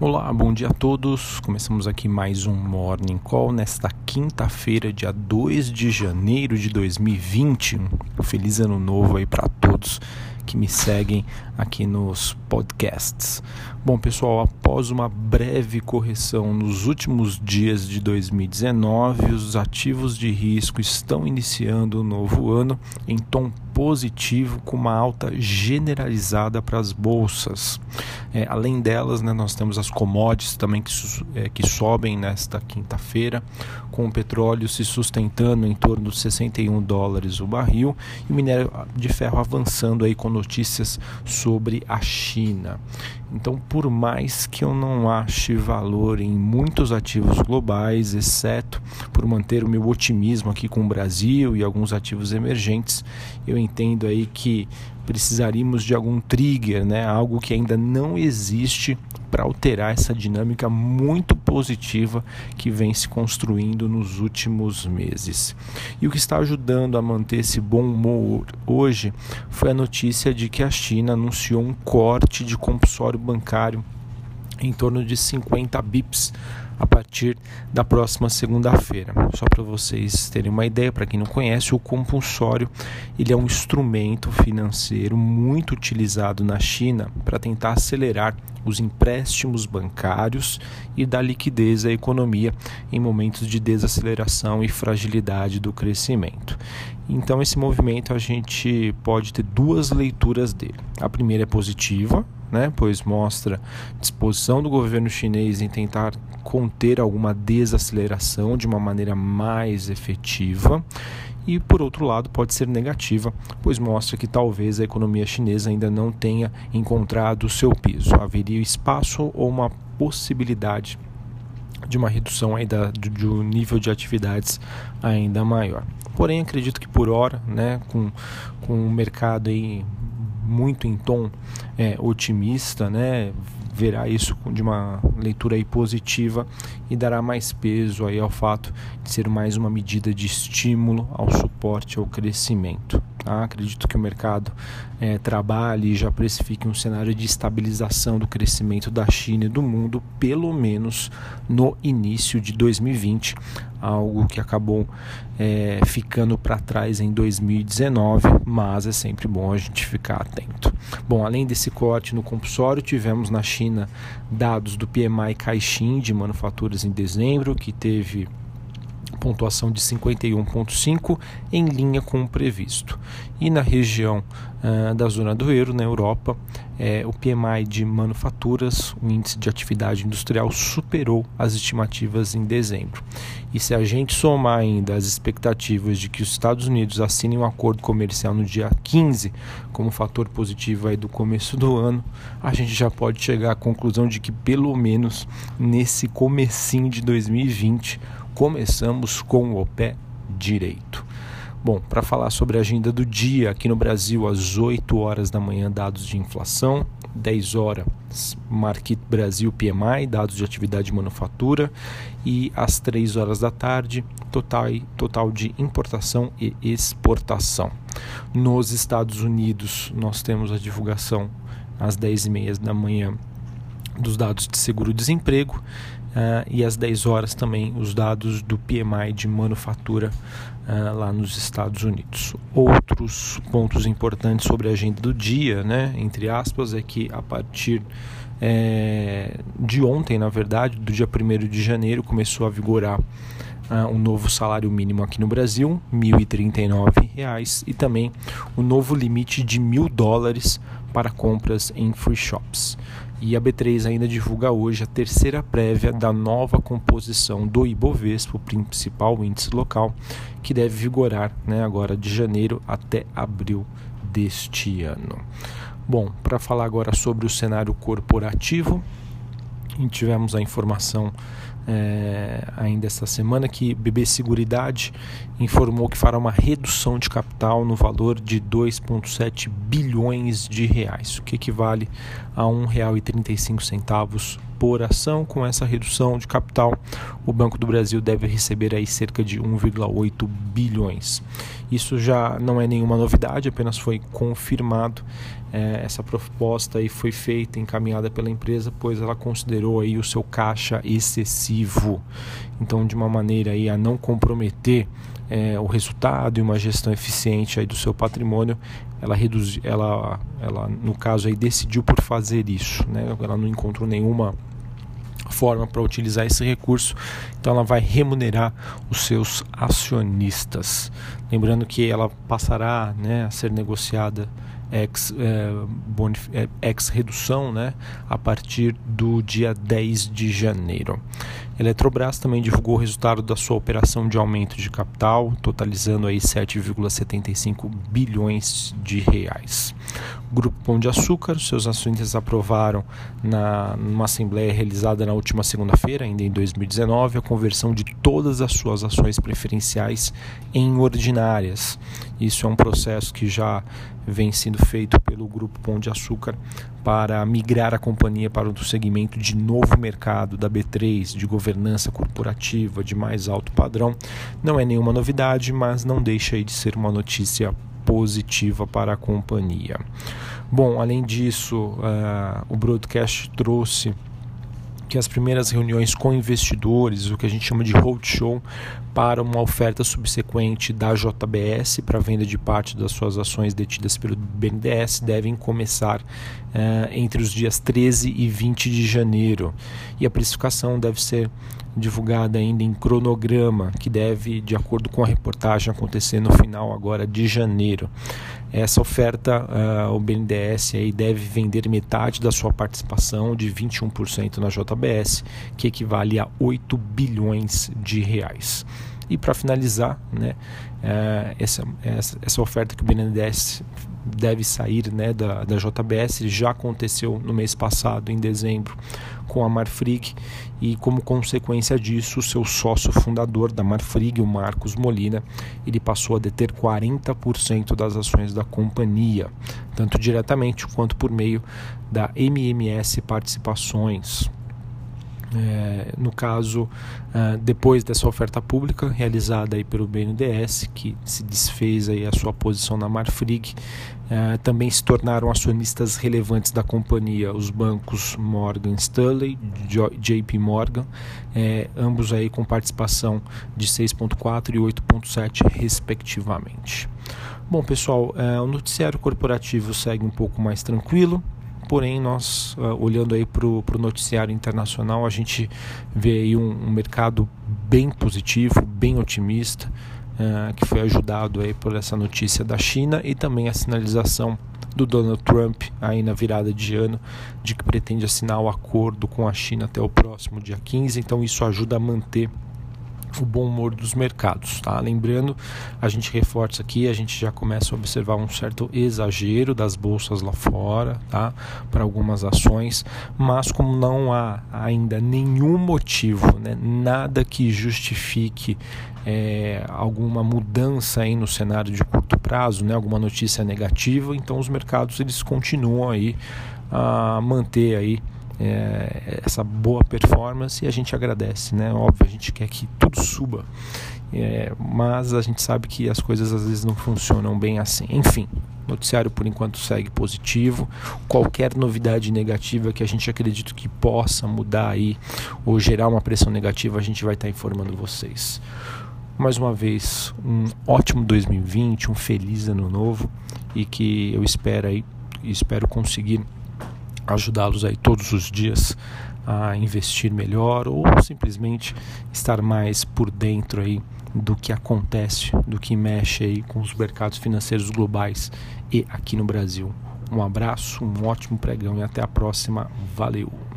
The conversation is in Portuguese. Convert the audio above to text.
Olá, bom dia a todos. Começamos aqui mais um Morning Call nesta quinta-feira, dia 2 de janeiro de 2020. Um feliz ano novo aí para todos que me seguem aqui nos podcasts. Bom, pessoal, após uma breve correção nos últimos dias de 2019, os ativos de risco estão iniciando o novo ano em tom positivo, com uma alta generalizada para as bolsas. É, além delas, né, nós temos as commodities também que, é, que sobem nesta quinta-feira, com o petróleo se sustentando em torno de 61 dólares o barril e o minério de ferro avançando aí com notícias sobre a China. Então, por mais que eu não ache valor em muitos ativos globais, exceto por manter o meu otimismo aqui com o Brasil e alguns ativos emergentes, eu entendo aí que precisaríamos de algum trigger, né? algo que ainda não existe para alterar essa dinâmica muito positiva que vem se construindo nos últimos meses. E o que está ajudando a manter esse bom humor hoje foi a notícia de que a China anunciou um corte de compulsório bancário em torno de 50 bips a partir da próxima segunda-feira. Só para vocês terem uma ideia, para quem não conhece, o compulsório ele é um instrumento financeiro muito utilizado na China para tentar acelerar os empréstimos bancários e dar liquidez à economia em momentos de desaceleração e fragilidade do crescimento. Então, esse movimento a gente pode ter duas leituras dele. A primeira é positiva, né, pois mostra disposição do governo chinês em tentar conter alguma desaceleração de uma maneira mais efetiva. E por outro lado, pode ser negativa, pois mostra que talvez a economia chinesa ainda não tenha encontrado o seu piso. Haveria espaço ou uma possibilidade de uma redução aí da, de um nível de atividades ainda maior. Porém, acredito que por hora, né, com, com o mercado aí muito em tom é, otimista, né, verá isso de uma leitura aí positiva e dará mais peso aí ao fato de ser mais uma medida de estímulo ao suporte ao crescimento. Tá? Acredito que o mercado é, trabalhe e já precifique um cenário de estabilização do crescimento da China e do mundo, pelo menos no início de 2020, algo que acabou é, ficando para trás em 2019, mas é sempre bom a gente ficar atento. Bom, além desse corte no compulsório, tivemos na China dados do PMI Caixin de manufaturas em dezembro, que teve pontuação de 51,5 em linha com o previsto. E na região uh, da zona do euro, na Europa, é, o PMI de manufaturas, o índice de atividade industrial, superou as estimativas em dezembro. E se a gente somar ainda as expectativas de que os Estados Unidos assinem um acordo comercial no dia 15, como fator positivo aí do começo do ano, a gente já pode chegar à conclusão de que pelo menos nesse comecinho de 2020 começamos com o pé direito. Bom, para falar sobre a agenda do dia, aqui no Brasil, às 8 horas da manhã, dados de inflação, 10 horas, Market Brasil PMI, dados de atividade de manufatura, e às 3 horas da tarde, total, total de importação e exportação. Nos Estados Unidos, nós temos a divulgação às 10h30 da manhã dos dados de seguro-desemprego Uh, e às 10 horas também os dados do PMI de manufatura uh, lá nos Estados Unidos. Outros pontos importantes sobre a agenda do dia, né, entre aspas, é que a partir é, de ontem, na verdade, do dia 1 de janeiro, começou a vigorar uh, um novo salário mínimo aqui no Brasil, R$ 1.039, e também o novo limite de mil dólares para compras em free shops. E a B3 ainda divulga hoje a terceira prévia da nova composição do Ibovespa, o principal índice local, que deve vigorar né, agora de janeiro até abril deste ano. Bom, para falar agora sobre o cenário corporativo, tivemos a informação é, ainda esta semana que BB Seguridade informou que fará uma redução de capital no valor de 2,7 bilhões de reais, o que equivale a R$ 1,35 por ação. Com essa redução de capital, o Banco do Brasil deve receber aí cerca de 1,8 bilhões. Isso já não é nenhuma novidade, apenas foi confirmado. É, essa proposta aí foi feita, encaminhada pela empresa, pois ela considerou aí o seu caixa excessivo. Então, de uma maneira aí a não comprometer é, o resultado e uma gestão eficiente aí do seu patrimônio, ela reduz, ela, ela no caso aí decidiu por fazer isso, né? Ela não encontrou nenhuma forma para utilizar esse recurso, então ela vai remunerar os seus acionistas. Lembrando que ela passará né, a ser negociada ex, é, é, ex redução né, a partir do dia 10 de janeiro. Eletrobras também divulgou o resultado da sua operação de aumento de capital, totalizando aí 7,75 bilhões de reais. Grupo Pão de Açúcar, seus acionistas aprovaram na numa assembleia realizada na última segunda-feira, ainda em 2019, a conversão de todas as suas ações preferenciais em ordinárias. Isso é um processo que já vem sendo feito pelo Grupo Pão de Açúcar para migrar a companhia para o segmento de novo mercado da B3, de governança corporativa de mais alto padrão. Não é nenhuma novidade, mas não deixa de ser uma notícia positiva para a companhia. Bom, além disso, uh, o broadcast trouxe que as primeiras reuniões com investidores, o que a gente chama de roadshow, para uma oferta subsequente da JBS para venda de parte das suas ações detidas pelo BNDES devem começar uh, entre os dias 13 e 20 de janeiro. E a precificação deve ser divulgada ainda em cronograma, que deve, de acordo com a reportagem, acontecer no final agora de janeiro. Essa oferta, uh, o BNDES aí deve vender metade da sua participação de 21% na JBS, que equivale a 8 bilhões de reais. E para finalizar, né, uh, essa, essa, essa oferta que o BNDES deve sair né, da, da JBS já aconteceu no mês passado, em dezembro, com a Marfrig e como consequência disso, seu sócio fundador da Marfrig, o Marcos Molina, ele passou a deter 40% das ações da companhia, tanto diretamente quanto por meio da MMS Participações. É, no caso, uh, depois dessa oferta pública realizada aí pelo BNDES, que se desfez aí a sua posição na Marfrig, uh, também se tornaram acionistas relevantes da companhia os bancos Morgan Stanley, JP Morgan, é, ambos aí com participação de 6,4 e 8,7 respectivamente. Bom, pessoal, o noticiário corporativo segue um pouco mais tranquilo porém nós uh, olhando aí para o noticiário internacional a gente vê aí um, um mercado bem positivo, bem otimista, uh, que foi ajudado aí por essa notícia da China e também a sinalização do Donald Trump aí na virada de ano de que pretende assinar o acordo com a China até o próximo dia 15, então isso ajuda a manter o bom humor dos mercados, tá? Lembrando, a gente reforça aqui, a gente já começa a observar um certo exagero das bolsas lá fora, tá? Para algumas ações, mas como não há ainda nenhum motivo, né? Nada que justifique é, alguma mudança aí no cenário de curto prazo, né? Alguma notícia negativa, então os mercados eles continuam aí a manter aí é, essa boa performance e a gente agradece, né? Óbvio, a gente quer que tudo suba, é, mas a gente sabe que as coisas às vezes não funcionam bem assim. Enfim, noticiário por enquanto segue positivo. Qualquer novidade negativa que a gente acredita que possa mudar aí ou gerar uma pressão negativa, a gente vai estar informando vocês. Mais uma vez, um ótimo 2020, um feliz ano novo e que eu espero aí, espero conseguir ajudá-los aí todos os dias a investir melhor ou simplesmente estar mais por dentro aí do que acontece, do que mexe aí com os mercados financeiros globais e aqui no Brasil. Um abraço, um ótimo pregão e até a próxima. Valeu!